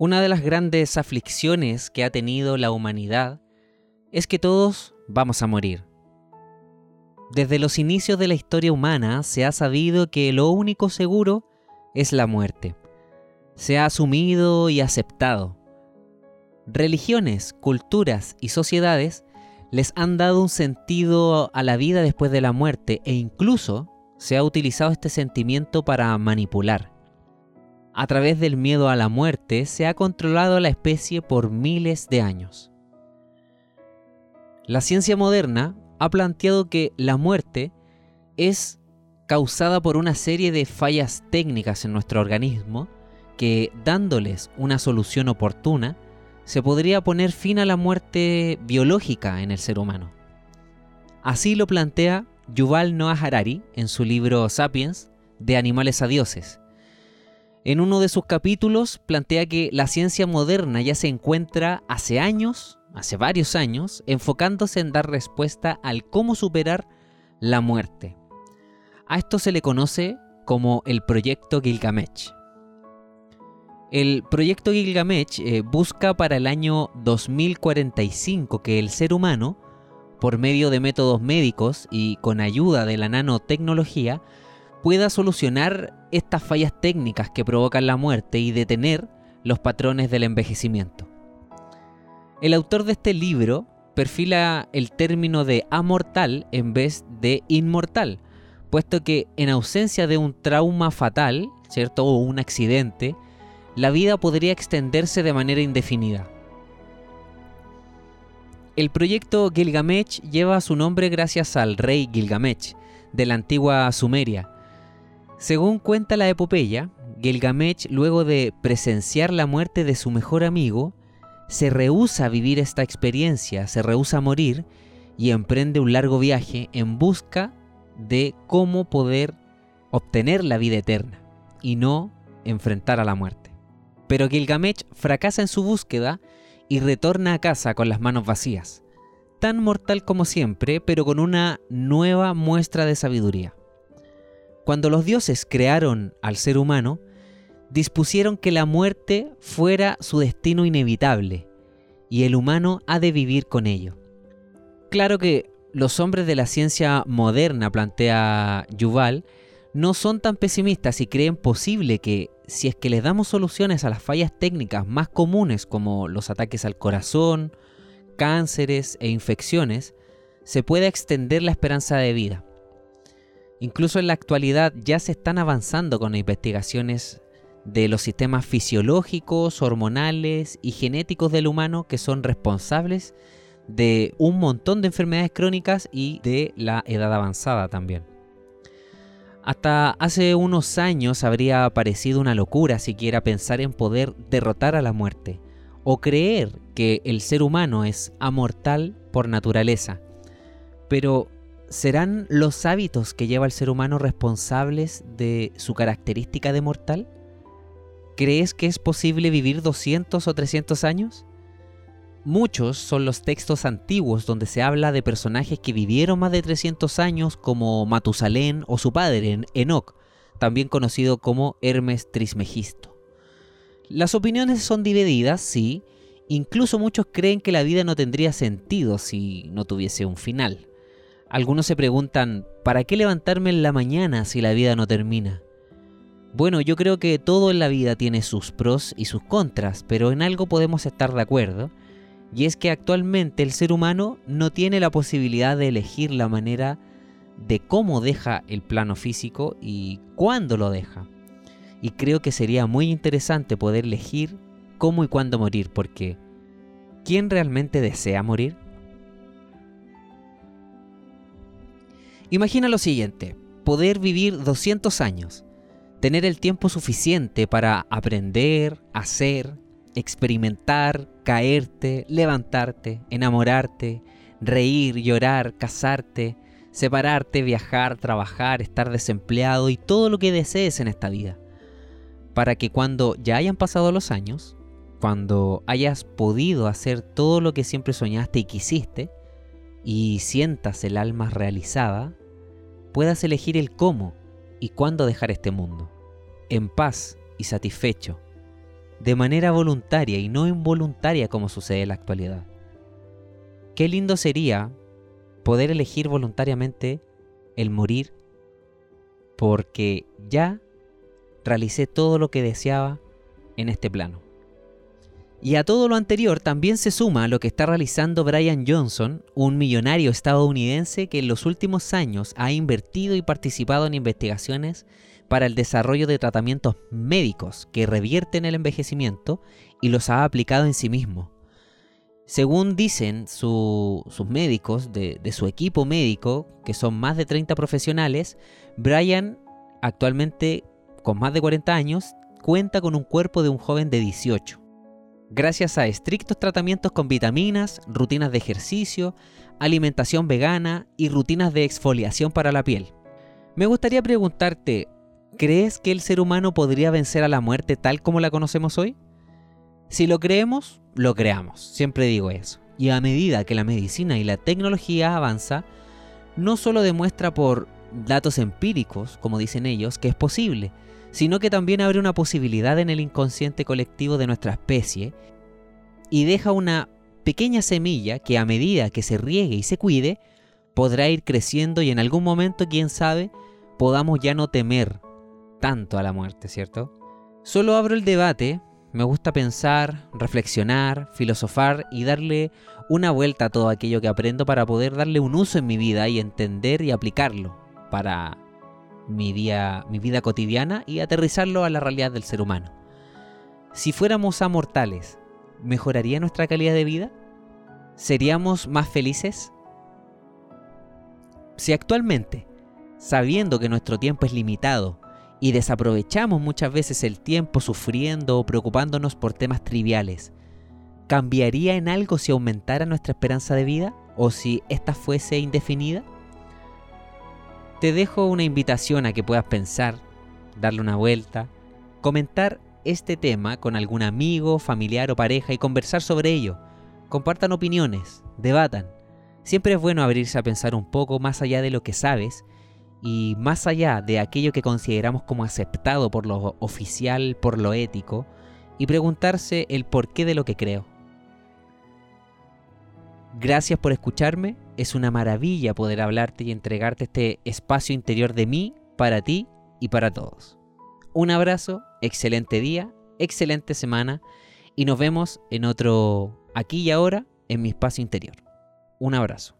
Una de las grandes aflicciones que ha tenido la humanidad es que todos vamos a morir. Desde los inicios de la historia humana se ha sabido que lo único seguro es la muerte. Se ha asumido y aceptado. Religiones, culturas y sociedades les han dado un sentido a la vida después de la muerte e incluso se ha utilizado este sentimiento para manipular a través del miedo a la muerte, se ha controlado a la especie por miles de años. La ciencia moderna ha planteado que la muerte es causada por una serie de fallas técnicas en nuestro organismo que, dándoles una solución oportuna, se podría poner fin a la muerte biológica en el ser humano. Así lo plantea Yuval Noah Harari en su libro Sapiens, de animales a dioses, en uno de sus capítulos plantea que la ciencia moderna ya se encuentra hace años, hace varios años, enfocándose en dar respuesta al cómo superar la muerte. A esto se le conoce como el proyecto Gilgamesh. El proyecto Gilgamesh eh, busca para el año 2045 que el ser humano, por medio de métodos médicos y con ayuda de la nanotecnología, pueda solucionar estas fallas técnicas que provocan la muerte y detener los patrones del envejecimiento. El autor de este libro perfila el término de amortal en vez de inmortal, puesto que en ausencia de un trauma fatal, ¿cierto? o un accidente, la vida podría extenderse de manera indefinida. El proyecto Gilgamesh lleva su nombre gracias al rey Gilgamesh de la antigua Sumeria, según cuenta la epopeya, Gilgamesh, luego de presenciar la muerte de su mejor amigo, se rehúsa a vivir esta experiencia, se rehúsa a morir y emprende un largo viaje en busca de cómo poder obtener la vida eterna y no enfrentar a la muerte. Pero Gilgamesh fracasa en su búsqueda y retorna a casa con las manos vacías, tan mortal como siempre, pero con una nueva muestra de sabiduría. Cuando los dioses crearon al ser humano, dispusieron que la muerte fuera su destino inevitable y el humano ha de vivir con ello. Claro que los hombres de la ciencia moderna, plantea Yuval, no son tan pesimistas y creen posible que si es que les damos soluciones a las fallas técnicas más comunes como los ataques al corazón, cánceres e infecciones, se pueda extender la esperanza de vida. Incluso en la actualidad ya se están avanzando con investigaciones de los sistemas fisiológicos, hormonales y genéticos del humano que son responsables de un montón de enfermedades crónicas y de la edad avanzada también. Hasta hace unos años habría parecido una locura siquiera pensar en poder derrotar a la muerte o creer que el ser humano es amortal por naturaleza. Pero ¿serán los hábitos que lleva el ser humano responsables de su característica de mortal? ¿Crees que es posible vivir 200 o 300 años? Muchos son los textos antiguos donde se habla de personajes que vivieron más de 300 años como Matusalén o su padre, Enoch, también conocido como Hermes Trismegisto. Las opiniones son divididas, sí, incluso muchos creen que la vida no tendría sentido si no tuviese un final. Algunos se preguntan, ¿para qué levantarme en la mañana si la vida no termina? Bueno, yo creo que todo en la vida tiene sus pros y sus contras, pero en algo podemos estar de acuerdo, y es que actualmente el ser humano no tiene la posibilidad de elegir la manera de cómo deja el plano físico y cuándo lo deja. Y creo que sería muy interesante poder elegir cómo y cuándo morir, porque ¿quién realmente desea morir? Imagina lo siguiente, poder vivir 200 años, tener el tiempo suficiente para aprender, hacer, experimentar, caerte, levantarte, enamorarte, reír, llorar, casarte, separarte, viajar, trabajar, estar desempleado y todo lo que desees en esta vida. Para que cuando ya hayan pasado los años, cuando hayas podido hacer todo lo que siempre soñaste y quisiste, y sientas el alma realizada, puedas elegir el cómo y cuándo dejar este mundo, en paz y satisfecho, de manera voluntaria y no involuntaria como sucede en la actualidad. Qué lindo sería poder elegir voluntariamente el morir porque ya realicé todo lo que deseaba en este plano. Y a todo lo anterior también se suma lo que está realizando Brian Johnson, un millonario estadounidense que en los últimos años ha invertido y participado en investigaciones para el desarrollo de tratamientos médicos que revierten el envejecimiento y los ha aplicado en sí mismo. Según dicen sus médicos de, de su equipo médico, que son más de 30 profesionales, Brian actualmente con más de 40 años cuenta con un cuerpo de un joven de 18 gracias a estrictos tratamientos con vitaminas, rutinas de ejercicio, alimentación vegana y rutinas de exfoliación para la piel. Me gustaría preguntarte, ¿crees que el ser humano podría vencer a la muerte tal como la conocemos hoy? Si lo creemos, lo creamos, siempre digo eso. Y a medida que la medicina y la tecnología avanza, no solo demuestra por datos empíricos, como dicen ellos, que es posible, sino que también abre una posibilidad en el inconsciente colectivo de nuestra especie y deja una pequeña semilla que a medida que se riegue y se cuide, podrá ir creciendo y en algún momento, quién sabe, podamos ya no temer tanto a la muerte, ¿cierto? Solo abro el debate, me gusta pensar, reflexionar, filosofar y darle una vuelta a todo aquello que aprendo para poder darle un uso en mi vida y entender y aplicarlo para mi, vida cotidiana y aterrizarlo a la realidad del ser humano. Si fuéramos amortales, ¿mejoraría nuestra calidad de vida? ¿Seríamos más felices? Si actualmente, sabiendo que nuestro tiempo es limitado y desaprovechamos muchas veces el tiempo sufriendo o preocupándonos por temas triviales, ¿cambiaría en algo si aumentara nuestra esperanza de vida o si ésta fuese indefinida? Te dejo una invitación a que puedas pensar, darle una vuelta, comentar este tema con algún amigo, familiar o pareja y conversar sobre ello. Compartan opiniones, debatan. Siempre es bueno abrirse a pensar un poco más allá de lo que sabes y más allá de aquello que consideramos como aceptado por lo oficial, por lo ético, y preguntarse el porqué de lo que creo. Gracias por escucharme. Es una maravilla poder hablarte y entregarte este espacio interior de mí, para ti y para todos. Un abrazo, excelente día, excelente semana y nos vemos en otro aquí y ahora en mi espacio interior. Un abrazo.